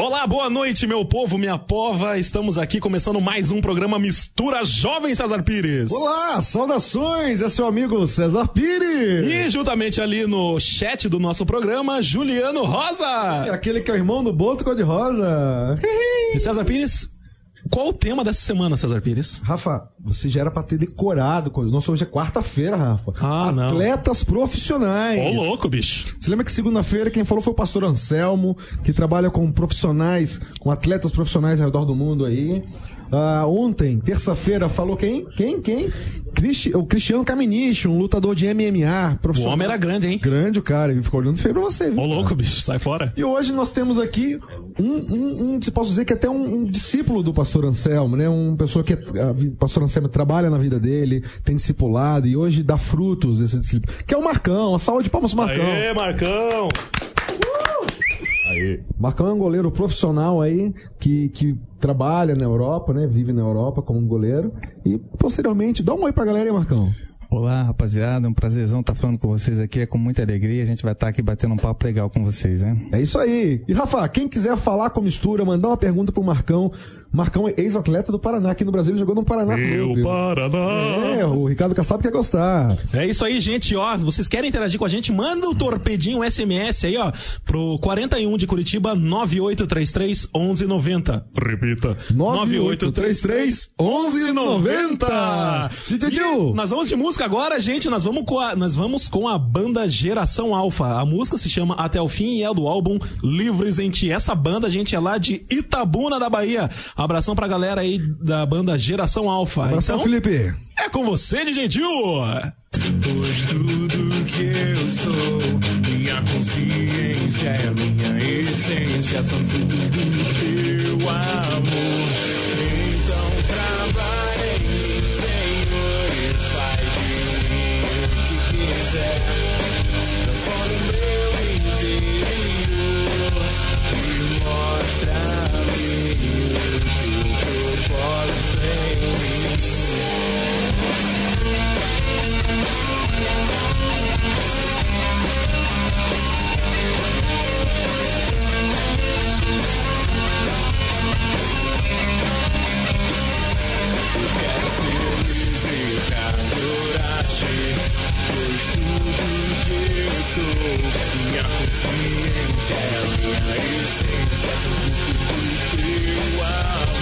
Olá, boa noite, meu povo, minha pova. Estamos aqui começando mais um programa Mistura Jovem César Pires. Olá, saudações, é seu amigo César Pires. E juntamente ali no chat do nosso programa, Juliano Rosa. É aquele que é o irmão do Boto Cor-de-Rosa. César Pires, qual o tema dessa semana, César Pires? Rafa, você já era pra ter decorado. Nossa, hoje é quarta-feira, Rafa. Ah, não. Atletas profissionais. Ô, louco, bicho. Você lembra que segunda-feira quem falou foi o pastor Anselmo, que trabalha com profissionais, com atletas profissionais ao redor do mundo aí. Ah, ontem, terça-feira, falou quem? Quem? Quem? Cristi- o Cristiano Caminich, um lutador de MMA, O profissional. homem era grande, hein? Grande o cara, ele ficou olhando feio pra você, viu? Ô, louco, bicho, sai fora. E hoje nós temos aqui um, um, um posso dizer que até um, um discípulo do pastor Anselmo, né? Uma pessoa que a vi- pastor Anselmo trabalha na vida dele, tem discipulado e hoje dá frutos esse discípulo. Que é o Marcão, uma salva de palmas Marcão. Aê, Marcão. Aê. Marcão é um goleiro profissional aí que, que trabalha na Europa, né? Vive na Europa como um goleiro e posteriormente dá um oi pra galera aí, Marcão. Olá, rapaziada. Um prazerzão estar falando com vocês aqui. É com muita alegria. A gente vai estar aqui batendo um papo legal com vocês, né? É isso aí. E Rafa, quem quiser falar com mistura, mandar uma pergunta pro Marcão. Marcão é ex-atleta do Paraná, aqui no Brasil ele jogou no Paraná Meu Clube. Paraná. É, o Ricardo Kassab quer gostar. É isso aí, gente, ó. Vocês querem interagir com a gente? Manda o torpedinho SMS aí, ó, pro 41 de Curitiba 9833 1190. Repita. 9833 1190. DJ Gil. E Nós vamos de música agora, gente. Nós vamos com a, nós vamos com a banda Geração Alfa. A música se chama Até o Fim e é do álbum Livres em Ti. Essa banda, gente, é lá de Itabuna da Bahia. Abração pra galera aí da banda Geração Alfa. Abração, então, Felipe. é com você, DJ Gil. Pois tudo que eu sou, minha consciência é minha essência, são frutos do teu amor. consciência, minha essência, sou do teu amor.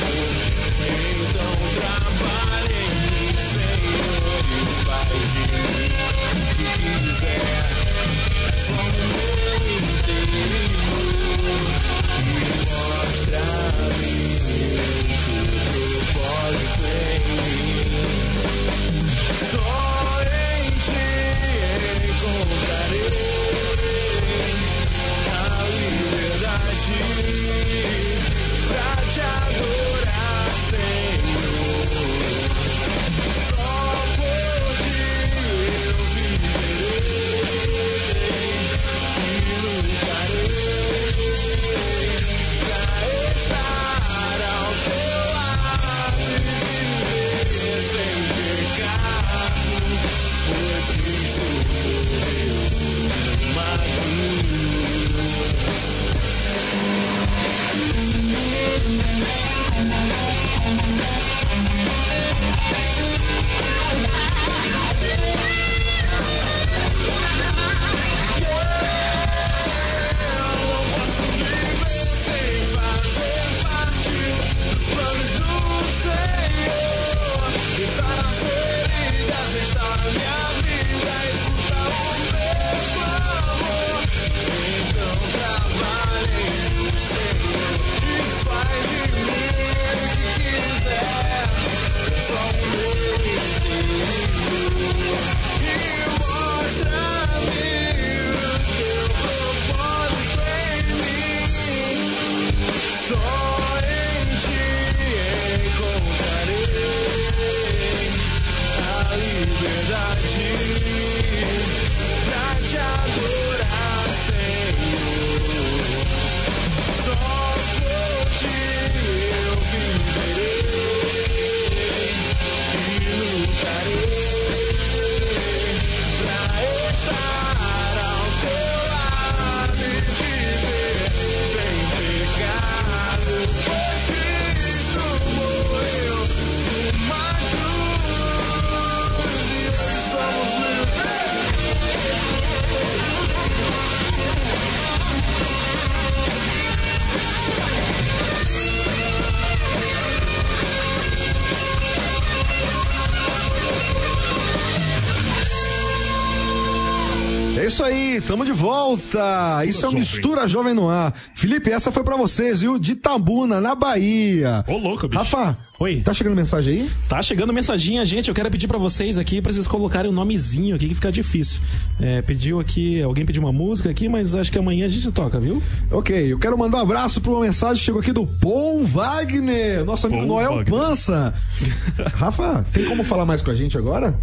De volta. isso é o Mistura Jovem no Ar. Felipe, essa foi pra vocês, viu? De Tabuna, na Bahia. Ô, louco, bicho. Rafa, Oi. tá chegando mensagem aí? Tá chegando mensaginha, gente. Eu quero pedir pra vocês aqui pra vocês colocarem o nomezinho aqui que fica difícil. É, pediu aqui, alguém pediu uma música aqui, mas acho que amanhã a gente toca, viu? Ok, eu quero mandar um abraço pra uma mensagem que chegou aqui do Paul Wagner, nosso amigo Paul Noel Wagner. Pança. Rafa, tem como falar mais com a gente agora?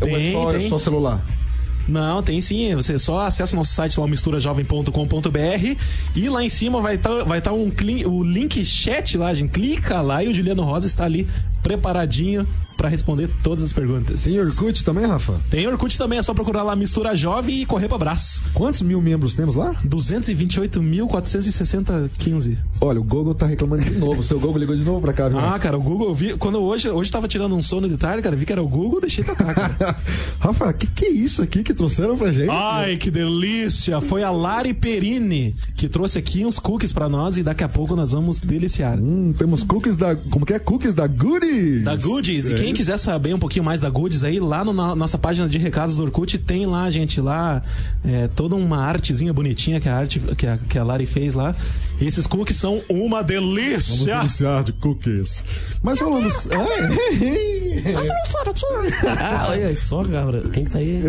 Ou é Tem, só, tem. só celular? Não, tem sim. Você só acessa nosso site lá, misturajovem.com.br e lá em cima vai estar vai tá um o link chat lá, gente. Clica lá e o Juliano Rosa está ali preparadinho pra responder todas as perguntas. Tem Orkut também, Rafa? Tem Orkut também, é só procurar lá Mistura Jovem e correr pra abraço. Quantos mil membros temos lá? 228.460.15. Olha, o Google tá reclamando de novo. Seu Google ligou de novo pra cá, viu? Ah, cara, o Google, eu vi. Quando eu hoje, hoje tava tirando um sono de tarde, cara, vi que era o Google, deixei tocar, cara. Rafa, que que é isso aqui que trouxeram pra gente? Ai, que delícia! Foi a Lari Perini que trouxe aqui uns cookies pra nós e daqui a pouco nós vamos deliciar. Hum, temos cookies da. Como que é? Cookies da Goodies. Da Goodies. E É quem isso. quiser saber um pouquinho mais da Goodies aí, lá na no, nossa página de recados do Orkut, tem lá, gente, lá é, toda uma artezinha bonitinha que a arte que a, que a Lari fez lá. E esses cookies são uma Vamos delícia! deliciar de cookies. Mas falando. É. Ah, olha só, cara. Quem que tá aí?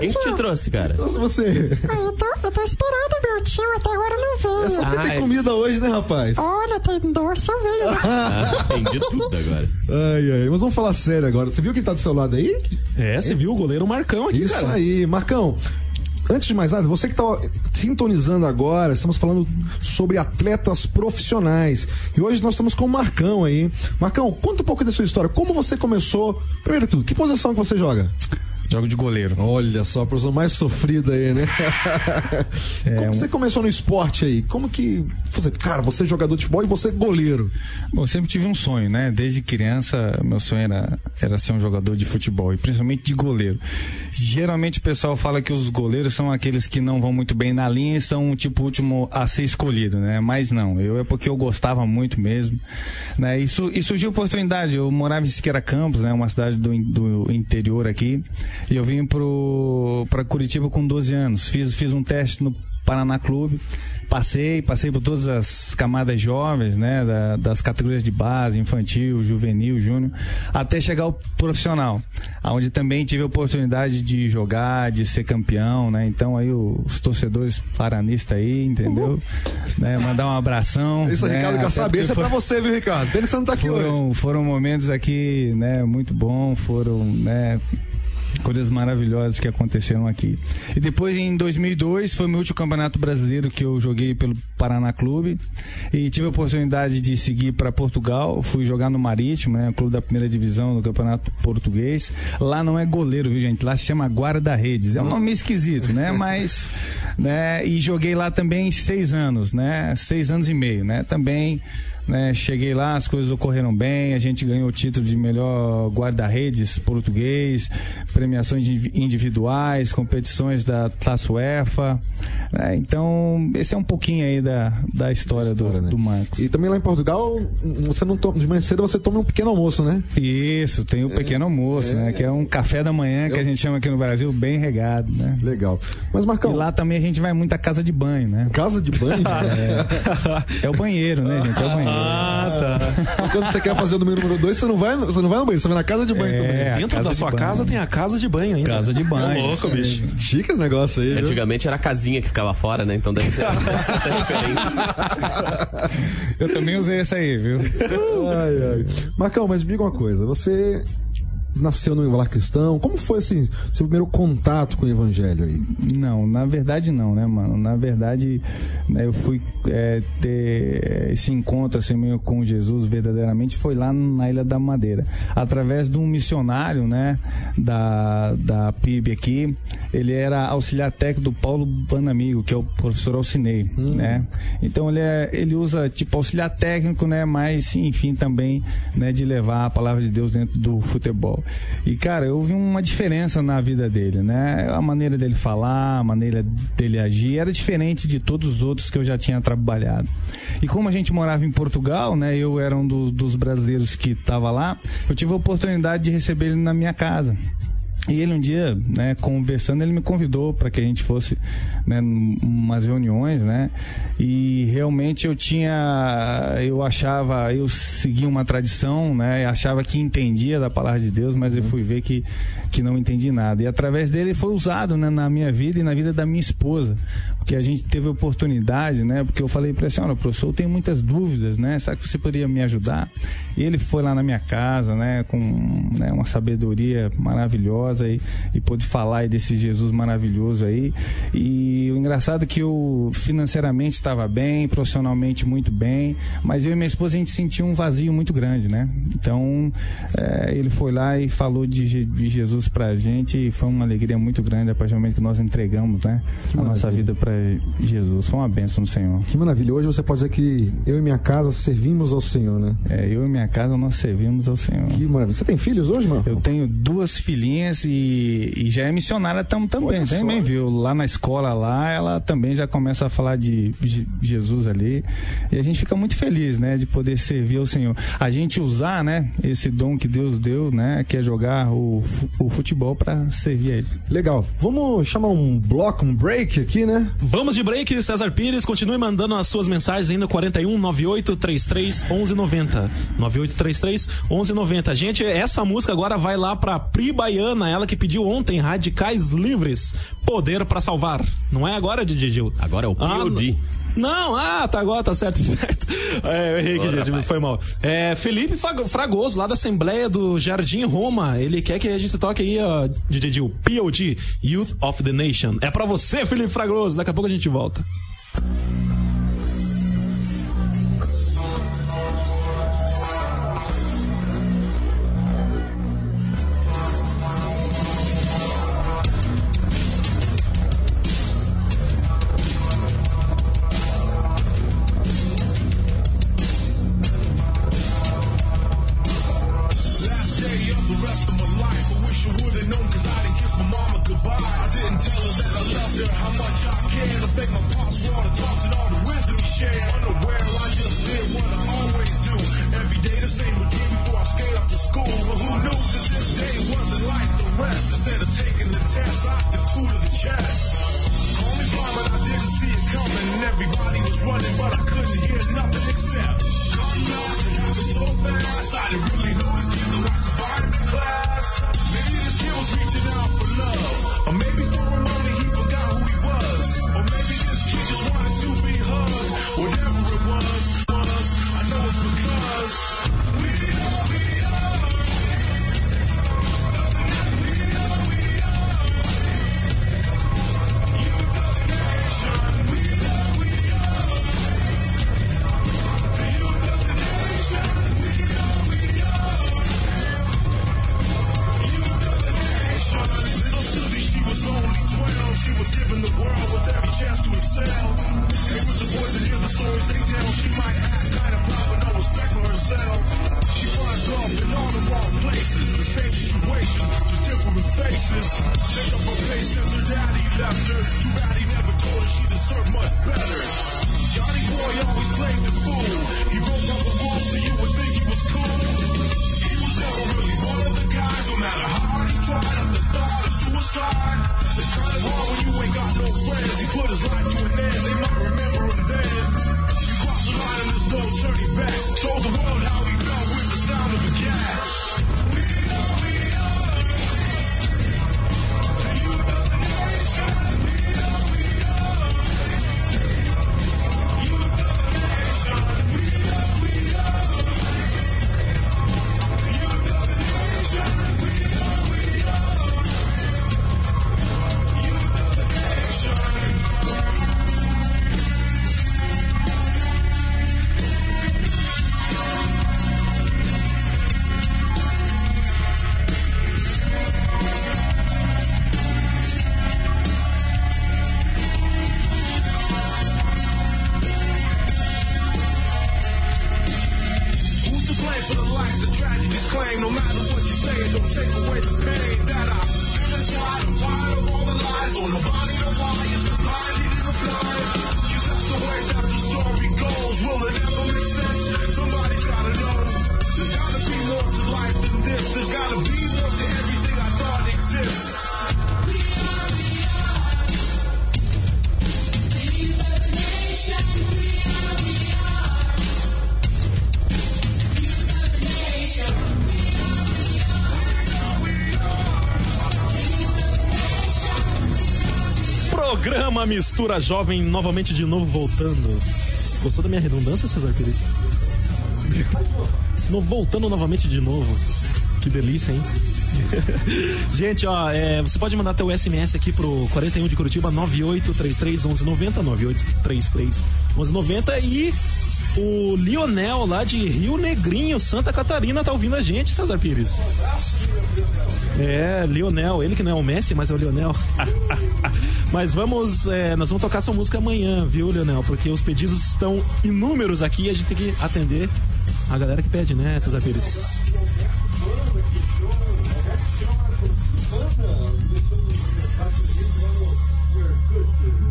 Quem que te trouxe, cara? Nossa, você. Ah, eu tô, eu tô esperando meu tio, até agora não veio. É só porque Ah, tem é. comida hoje, né, rapaz? Olha, tem doce, eu veio. né? Ah, entendi tudo agora. Ai, ai. Mas vamos falar sério agora. Você viu quem tá do seu lado aí? É, você viu o goleiro Marcão aqui, Isso cara. aí, Marcão. Antes de mais nada, você que tá sintonizando agora, estamos falando sobre atletas profissionais. E hoje nós estamos com o Marcão aí. Marcão, conta um pouco da sua história. Como você começou? Primeiro tudo, que posição que você joga? Jogo de goleiro. Olha só, a posição mais sofrida aí, né? Como um- você começou no esporte aí? Como que. Você, cara, você é jogador de futebol e você é goleiro. Bom, eu sempre tive um sonho, né? Desde criança, meu sonho era, era ser um jogador de futebol e principalmente de goleiro. Geralmente o pessoal fala que os goleiros são aqueles que não vão muito bem na linha e são tipo o último a ser escolhido, né? Mas não, eu é porque eu gostava muito mesmo, né? E, su- e surgiu a oportunidade. Eu morava em Siqueira Campos, né? Uma cidade do, do interior aqui, e eu vim para Curitiba com 12 anos. Fiz fiz um teste no Paraná Clube. Passei, passei por todas as camadas jovens, né? da- das categorias de base, infantil, juvenil, júnior, até chegar ao profissional, onde também tive a oportunidade de jogar, de ser campeão, né? Então aí os torcedores paranistas aí, entendeu? Né, Mandar um abração. Isso, né? Ricardo quer saber. Isso é pra você, viu, Ricardo? Pena que você não tá aqui hoje. foram, foram momentos aqui, né, muito bons, foram, né, coisas maravilhosas que aconteceram aqui. E depois em 2002 foi meu último campeonato brasileiro que eu joguei pelo Paraná Clube e tive a oportunidade de seguir para Portugal, fui jogar no Marítimo, né, clube da primeira divisão do Campeonato Português. Lá não é goleiro, viu, gente? Lá se chama guarda-redes. É um nome esquisito, né? Mas, né, e joguei lá também seis anos, né? Seis anos e meio, né? Também né, cheguei lá, as coisas ocorreram bem, a gente ganhou o título de melhor guarda-redes português, premiações indivi- individuais, competições da Taça UEFA. né, então, esse é um pouquinho aí da, da história, História, do, né? do Marcos. E também lá em Portugal, você não toma, de manhã cedo você toma um pequeno almoço, né? Isso, tem o pequeno almoço, né? Que é um café da manhã que a gente chama aqui no Brasil, bem regado, né? Legal. Mas, Marcão, E lá também a gente vai muito à casa de banho, né? casa de banho? É o banheiro, né, gente? É o banheiro. Ah, tá. Quando você quer fazer o número 2, você não vai, você não vai no banheiro, você vai na casa de banho É, também. Dentro casa da sua banho. casa tem a casa de banho ainda. Casa de banho. Ô, louco, bicho. mesmo. Chique esse negócio aí, viu? Antigamente era a casinha que ficava fora, né? Então deve ser essa referência. Eu também usei essa aí, viu? Ai, ai. Marcão, mas me diga uma coisa. Você nasceu no lar cristão. Como foi, assim, seu primeiro contato com o evangelho aí? Não, na verdade não, né, mano? Na verdade, né, eu fui é, ter esse encontro assim meio com Jesus verdadeiramente foi lá na Ilha da Madeira, através de um missionário, né, da, da PIB aqui. Ele era auxiliar técnico do Paulo Banamigo, que é o professor Alcinei, né? Então ele é, ele usa tipo auxiliar técnico, né, mas enfim também, né, de levar a palavra de Deus dentro do futebol. E cara, eu vi uma diferença na vida dele, né? A maneira dele falar, a maneira dele agir era diferente de todos os outros que eu já tinha trabalhado. E como a gente morava em Portugal, né? Eu era um do- dos brasileiros que estava lá. Eu tive a oportunidade de receber ele na minha casa. E ele um dia, né, conversando, ele me convidou para que a gente fosse, né, umas reuniões, né? E realmente eu tinha, eu achava, eu seguia uma tradição, né? Achava que entendia da palavra de Deus, mas eu fui ver que que não entendi nada. E através dele foi usado, né, na minha vida e na vida da minha esposa, porque a gente teve oportunidade, né? Porque eu falei para ele assim, olha, professor, eu tenho muitas dúvidas, né? Será que você poderia me ajudar? E ele foi lá na minha casa, né, com né, uma sabedoria maravilhosa e, e pôde falar aí desse Jesus maravilhoso aí. E o engraçado é que eu financeiramente estava bem, profissionalmente muito bem, mas eu e minha esposa a gente sentiu um vazio muito grande, né? Então eh, ele foi lá e falou de, de Jesus pra gente e foi uma alegria muito grande a partir do momento que nós entregamos, né, a nossa vida para Jesus. Foi uma bênção do Senhor. Que maravilha. Hoje você pode dizer que eu e minha casa servimos ao Senhor, né? É, eu e minha casa nós servimos ao Senhor. Que maravilha. Você tem filhos hoje, mano? Eu tenho duas filhinhas e, e já é missionária tam, também, Olha só. também, viu? Lá na escola lá, ela também já começa a falar de Je- Jesus ali. E a gente fica muito feliz, né, de poder servir ao Senhor. A gente usar, né, esse dom que Deus deu, né, que é jogar o, o futebol para servir a ele. Legal. Vamos chamar um bloco, um break aqui, né? Vamos de break, César Pires. Continue mandando as suas mensagens ainda 41 98 33 1190. 98 33 1190. Gente, essa música agora vai lá pra Pri Baiana, ela que pediu ontem Radicais Livres, Poder pra Salvar. Não é agora, Didi Gil? Agora é o Ah, POD. Não, ah, tá agora, tá certo, certo. É, eu errei aqui, gente, rapaz. foi mal. É, Felipe Fragoso, lá da Assembleia do Jardim Roma, ele quer que a gente toque aí, ó, DJ Gil, POD, Youth of the Nation. É pra você, Felipe Fragoso, daqui a pouco a gente volta. Much better. Johnny Boy always played the fool. He broke all the rules so you would think he was cool. He was never really one of the guys, no matter how hard he tried. At the thought of suicide, it's kind of hard when you ain't got no friends. He put his life to an end, they might remember him then. You cross the line and there's no turning back. Told the world how he felt with the sound of a gat. Mistura Jovem novamente de novo voltando. Gostou da minha redundância, Cesar Pires? No, voltando novamente de novo. Que delícia, hein? Gente, ó, é, você pode mandar teu SMS aqui pro 41 de Curitiba 98331190, 98331190 e o Lionel lá de Rio Negrinho, Santa Catarina, tá ouvindo a gente, Cesar Pires. É, Lionel, ele que não é o Messi, mas é o Lionel. mas vamos, é, nós vamos tocar essa música amanhã, viu, Lionel? Porque os pedidos estão inúmeros aqui e a gente tem que atender a galera que pede, né, Cesar Pires?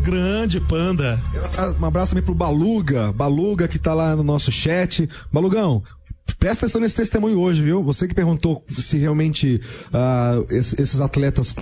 Grande panda. Um abraço também pro Baluga, Baluga que tá lá no nosso chat. Balugão, presta atenção nesse testemunho hoje, viu? Você que perguntou se realmente es- esses atletas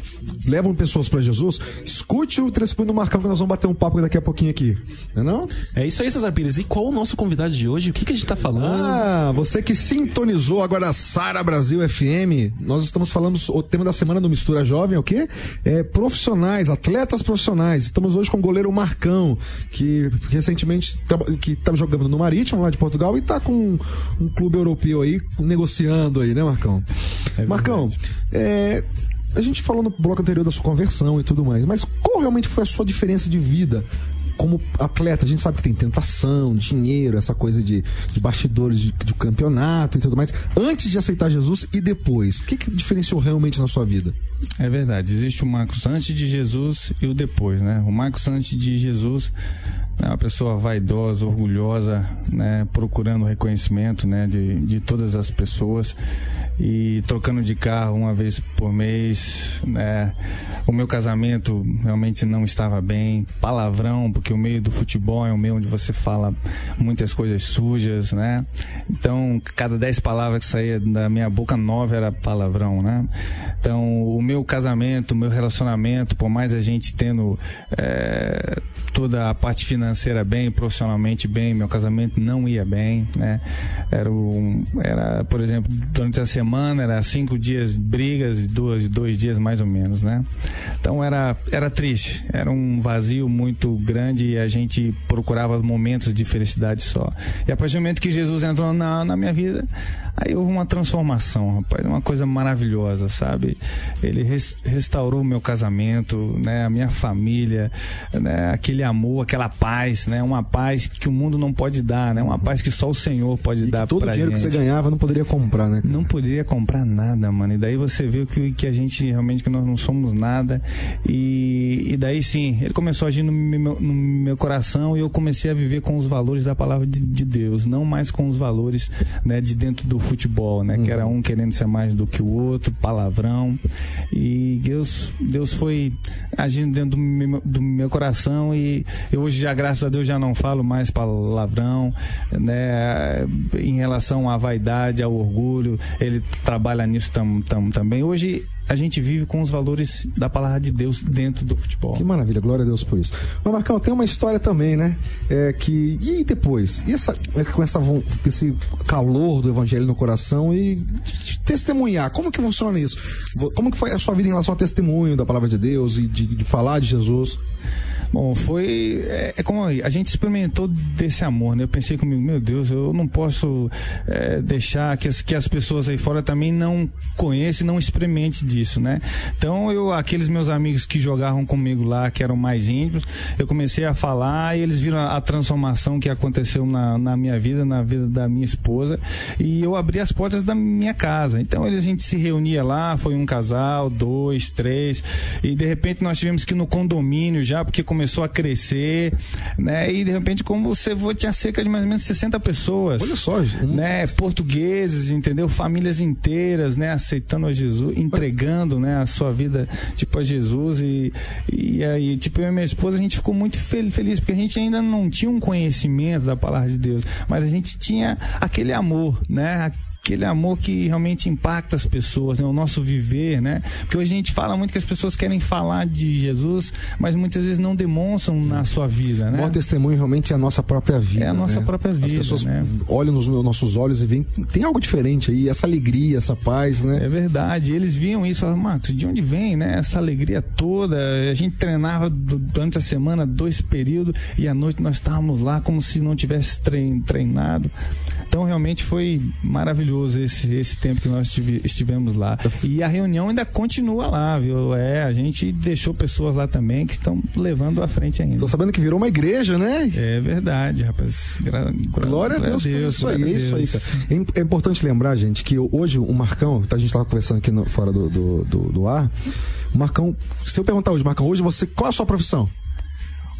levam pessoas pra Jesus, escute o testemunho do Marcão que nós vamos bater um papo daqui a pouquinho aqui. Não é não? É isso aí, Cesar Pires. E qual o nosso convidado de hoje? O que, que a gente tá falando? Ah, você que sintonizou agora a Sara Brasil FM, nós estamos falando, o tema da semana do Mistura Jovem é o quê? É profissionais, atletas profissionais. Estamos hoje com o goleiro Marcão, que recentemente que estava jogando no Marítimo lá de Portugal e está com um clube europeu aí negociando aí, né, Marcão? Marcão, é, a gente falou no bloco anterior da sua conversão e tudo mais, mas qual realmente foi a sua diferença de vida? Como atleta, a gente sabe que tem tentação, dinheiro, essa coisa de, de bastidores de, de campeonato e tudo mais. Antes de aceitar Jesus e depois, o que, que diferenciou realmente na sua vida? É verdade, existe o Marcos antes de Jesus e o depois, né? O Marcos antes de Jesus é uma pessoa vaidosa, orgulhosa, né? Procurando reconhecimento, né? De, de todas as pessoas e trocando de carro uma vez por mês, né? O meu casamento realmente não estava bem, palavrão, porque o meio do futebol é o meio onde você fala muitas coisas sujas, né? Então, cada dez palavras que saía da minha boca, nove era palavrão, né? Então, o meu casamento, o meu relacionamento, por mais a gente tendo eh, toda a parte financeira bem, profissionalmente bem, meu casamento não ia bem, né? Era, um, era por exemplo, durante a semana era cinco dias brigas dois, dois dias mais ou menos, né? Então era, era triste, era um vazio muito grande e a gente procurava momentos de felicidade só. E a partir do momento que Jesus entrou na, na minha vida, aí houve uma transformação, rapaz, uma coisa maravilhosa, sabe? Ele res- restaurou o meu casamento, né? A minha família, né? Aquele amor, aquela paz, né? Uma paz que o mundo não pode dar, né? Uma paz que só o Senhor pode E dar que todo o dinheiro gente. que você ganhava não poderia comprar, né? Não poderia comprar nada, mano. E daí você viu que, que a gente realmente que nós não somos nada. E, e daí sim, ele começou a agir no meu, no meu coração e eu comecei a viver com os valores da palavra de, de Deus, não mais com os valores né, de dentro do futebol, né? Que era um querendo ser mais do que o outro, palavrão. E Deus, Deus foi agindo dentro do meu, do meu coração e eu hoje já, graças a Deus, já não falo mais palavrão, né? Em relação à vaidade, ao orgulho, ele trabalha nisso tam, tam- também. Hoje a gente vive com os valores da palavra de Deus dentro do futebol. Que maravilha, glória a Deus por isso. Mas, Marcão, tem uma história também, né? É que. E depois? E essa, é, com essa, esse calor do evangelho no coração e testemunhar? Como que funciona isso? Como que foi a sua vida em relação ao testemunho da palavra de Deus e de, de falar de Jesus? Bom, foi. É, é como a gente experimentou desse amor, né? Eu pensei comigo, meu Deus, eu não posso é, deixar que as, que as pessoas aí fora também não conheçam não experimentem disso, né? Então, eu, aqueles meus amigos que jogavam comigo lá, que eram mais íntimos, eu comecei a falar e eles viram a, a transformação que aconteceu na, na minha vida, na vida da minha esposa, e eu abri as portas da minha casa. Então, eles, a gente se reunia lá, foi um casal, dois, três, e de repente nós tivemos que ir no condomínio já, porque começou a crescer, né? E de repente, como você for, tinha cerca de mais ou menos 60 pessoas. Olha só, gente, né? Portugueses, entendeu? Famílias inteiras, né? Aceitando a Jesus, entregando, né? A sua vida, tipo, a Jesus e, e aí, tipo, eu e minha esposa, a gente ficou muito fel- feliz, porque a gente ainda não tinha um conhecimento da palavra de Deus, mas a gente tinha aquele amor, né? Aquele amor que realmente impacta as pessoas, né? o nosso viver, né? Porque hoje a gente fala muito que as pessoas querem falar de Jesus, mas muitas vezes não demonstram na sua vida, O né? maior testemunho realmente é a nossa própria vida. É a nossa né? própria As vida, pessoas né? olham nos nossos olhos e veem tem algo diferente aí, essa alegria, essa paz, né? É verdade. Eles viam isso, falavam, Marcos, de onde vem, né? Essa alegria toda. A gente treinava du- durante a semana dois períodos e à noite nós estávamos lá como se não tivesse trein- treinado. Então realmente foi maravilhoso esse, esse tempo que nós estive- estivemos lá. E a reunião ainda continua lá, viu? É, a gente deixou pessoas lá também que estão levando à frente ainda. Tô sabendo que virou uma igreja, né? É verdade, rapaz. Gra- gra- Glória a Deus, por isso aí, glória é a isso aí, cara. É É importante lembrar, gente, que hoje o Marcão, tá, a gente tava conversando aqui no- fora do, do, do- do ar. O Marcão, se eu perguntar hoje, Marcão, hoje você, qual a sua profissão?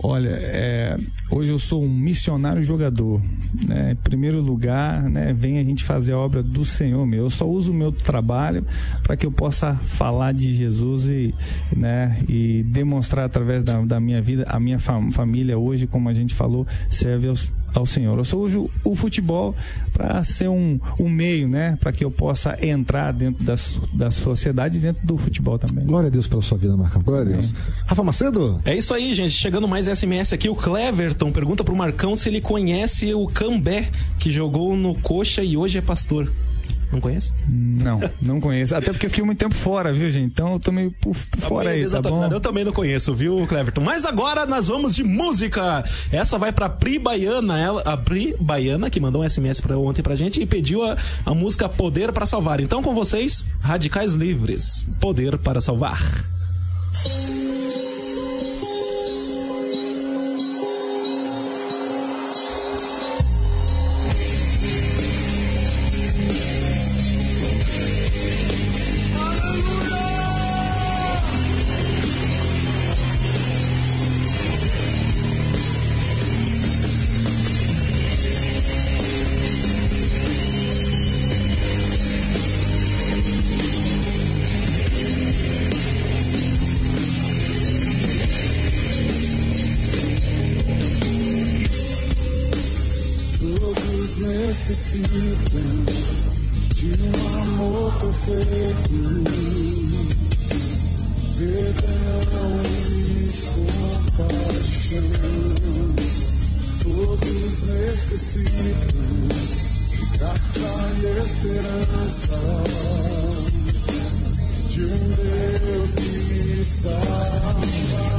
Olha, é, hoje eu sou um missionário jogador. Né? Em primeiro lugar, né, vem a gente fazer a obra do Senhor meu. Eu só uso o meu trabalho para que eu possa falar de Jesus e, né, e demonstrar através da, da minha vida, a minha fam- família hoje, como a gente falou, serve aos- ao Senhor. Eu só uso o futebol para ser um, um meio, né, para que eu possa entrar dentro da, da sociedade e dentro do futebol também. Glória a Deus pela sua vida, Marcão. Glória a Deus. Rafa Macedo? É isso aí, gente. Chegando mais SMS aqui, o Cleverton pergunta pro Marcão se ele conhece o Cambé, que jogou no Coxa e hoje é pastor. Não conhece? Não, não conheço. Até porque eu fiquei muito tempo fora, viu, gente? Então eu tô meio por, por fora aí, tá bom? Desatualizado. Eu também não conheço, viu, Cleverton? Mas agora nós vamos de música. Essa vai pra Pri Baiana, ela, a Pri Baiana, que mandou um SMS pra ontem pra gente e pediu a, a música Poder para Salvar. Então, com vocês, Radicais Livres. Poder para Salvar. Todos esperança, de um Deus que salva.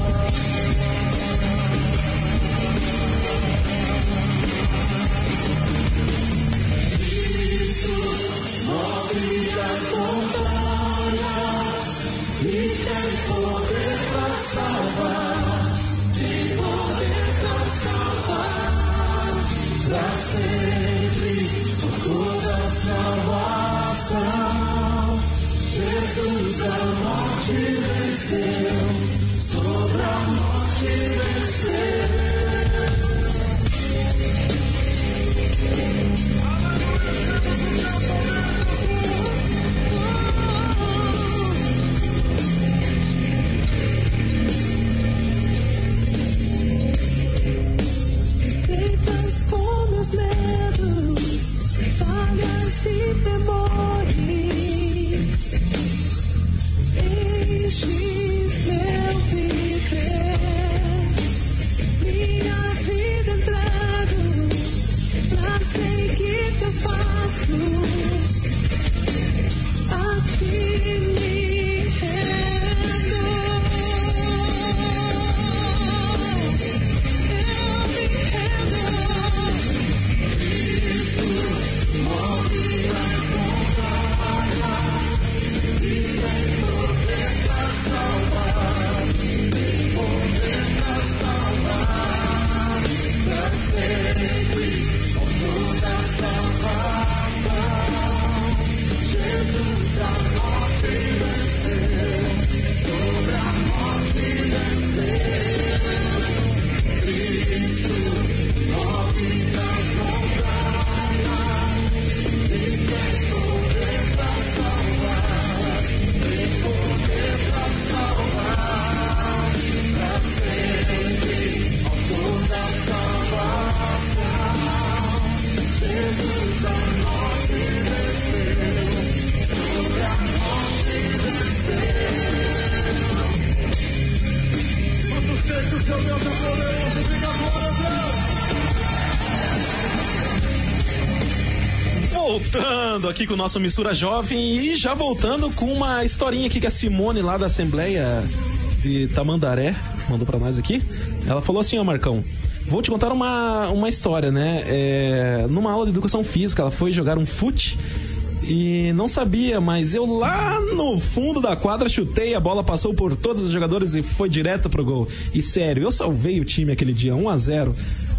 Voltando aqui com o nosso Mistura Jovem e já voltando com uma historinha aqui que a Simone lá da Assembleia de Tamandaré mandou pra nós aqui. Ela falou assim, ó Marcão, vou te contar uma, uma história, né? É, numa aula de educação física, ela foi jogar um fute e não sabia, mas eu lá no fundo da quadra chutei, a bola passou por todos os jogadores e foi direto pro gol. E sério, eu salvei o time aquele dia, 1 a 0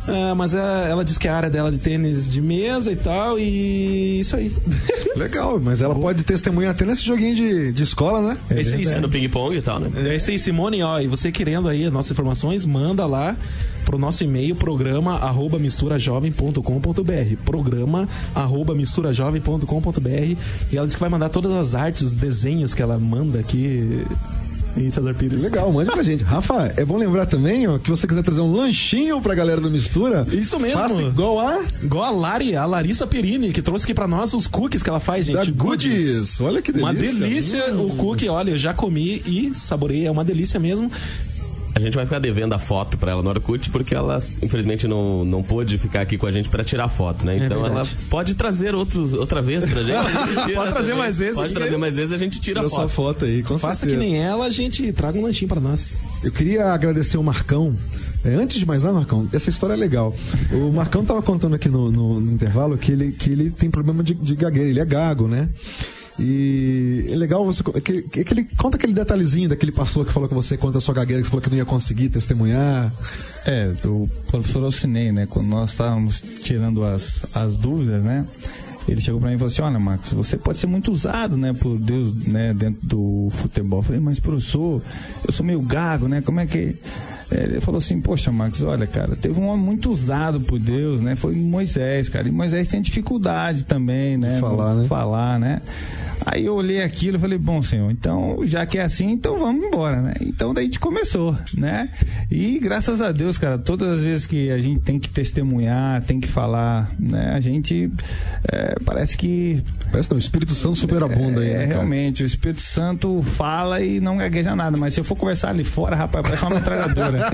ah, mas ela, ela disse que a área dela é de tênis de mesa e tal, e isso aí. Legal, mas ela pode testemunhar até nesse joguinho de, de escola, né? É isso aí, É no ping-pong e tal, né? É isso aí, Simone, ó, e você querendo aí as nossas informações, manda lá pro nosso e-mail, programa arroba misturajovem.com.br programa arroba misturajovem.com.br e ela disse que vai mandar todas as artes, os desenhos que ela manda aqui em Cesar Pires. Legal, mande pra gente. Rafa, é bom lembrar também, ó, que você quiser trazer um lanchinho pra galera do Mistura. Isso mesmo. Faça igual a Igual a Lari, a Larissa Perini, que trouxe aqui pra nós os cookies que ela faz, gente. da Goodies. Olha que delícia. Uma delícia o cookie, olha, eu já comi e saborei, é uma delícia mesmo. A gente vai ficar devendo a foto pra ela no Orkut, porque ela, infelizmente, não, não pôde ficar aqui com a gente pra tirar foto, né? Então ela pode trazer outros, outra vez pra gente. a gente Pode trazer também. mais vezes Pode trazer mais vezes a gente tira a foto. foto aí, com Faça certeza. que nem ela, a gente traga um lanchinho pra nós. Eu queria agradecer o Marcão. É, antes de mais nada, Marcão, essa história é legal. O Marcão tava contando aqui no, no- no intervalo que ele, que ele tem problema de, de gagueira, ele é gago, né? E é legal você. Que, que ele conta aquele detalhezinho daquele pastor que falou que você conta a sua gagueira, que você falou que não ia conseguir testemunhar. É, o professor Alcinei, né? Quando nós estávamos tirando as, as dúvidas, né? Ele chegou para mim e falou assim: Olha, Marcos, você pode ser muito usado, né, por Deus, né, dentro do futebol. Eu falei, mas professor, eu sou meio gago, né? Como é que. É, Ele falou assim: Poxa, Marcos, olha, cara, teve um homem muito usado por Deus, né? Foi Moisés, cara. E Moisés tem dificuldade também, né? De falar, né? Falar, né? Aí eu olhei aquilo e falei, bom, senhor, então, já que é assim, então vamos embora, né? Então daí a gente começou, né? E graças a Deus, cara, todas as vezes que a gente tem que testemunhar, tem que falar, né? A gente é, parece que Parece não, o Espírito Santo superabunda aí, é, né, cara? realmente, o Espírito Santo fala e não gagueja nada, mas se eu for conversar ali fora, rapaz, parece uma metralhadora.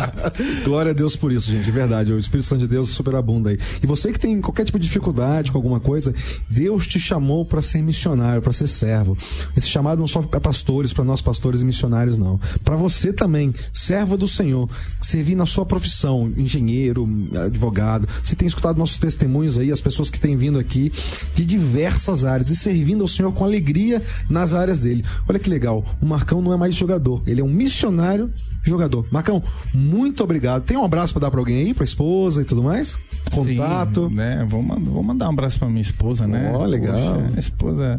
Glória a Deus por isso, gente, de verdade. O Espírito Santo de Deus superabunda aí. E você que tem qualquer tipo de dificuldade com alguma coisa, Deus te chamou para ser missionário, para ser servo. Esse chamado não só para pastores, para nós pastores e missionários, não. Para você também, servo do Senhor, servir na sua profissão, engenheiro, advogado. Você tem escutado nossos testemunhos aí, as pessoas que têm vindo aqui de diversas áreas e servindo ao Senhor com alegria nas áreas dele. Olha que legal. O Marcão não é mais jogador, ele é um missionário jogador. Marcão, muito obrigado. Tem um abraço para dar para alguém aí, para esposa e tudo mais? Contato. Sim, né? Vou, vou mandar um abraço pra minha esposa, né? Ó, legal. Poxa, esposa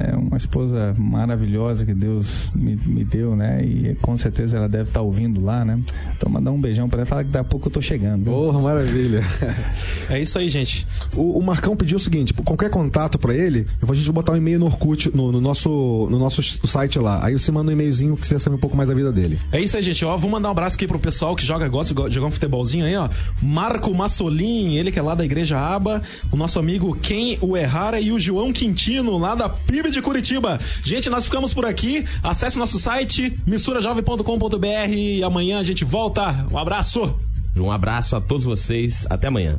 é uma esposa maravilhosa que Deus me, me deu, né? E com certeza ela deve estar ouvindo lá, né? Então mandar um beijão pra ela e falar que daqui a pouco eu tô chegando. Porra, maravilha. É isso aí, gente. O, o Marcão pediu o seguinte: por qualquer contato pra ele, eu vou, a gente vai botar um e-mail no Orkut, no, no nosso, no nosso site lá. Aí você manda um e-mailzinho que você sabe um pouco mais da vida dele. É isso aí, gente. Ó, vou mandar um abraço aqui pro pessoal que joga, gosta de jogar um futebolzinho aí, ó. Marco Massolin, ele que é lá da Igreja Aba. O nosso amigo Ken Uerrara e o João Quintino, lá da PIB de Curitiba. Gente, nós ficamos por aqui. Acesse nosso site, misturajovem.com.br e amanhã a gente volta. Um abraço! Um abraço a todos vocês. Até amanhã.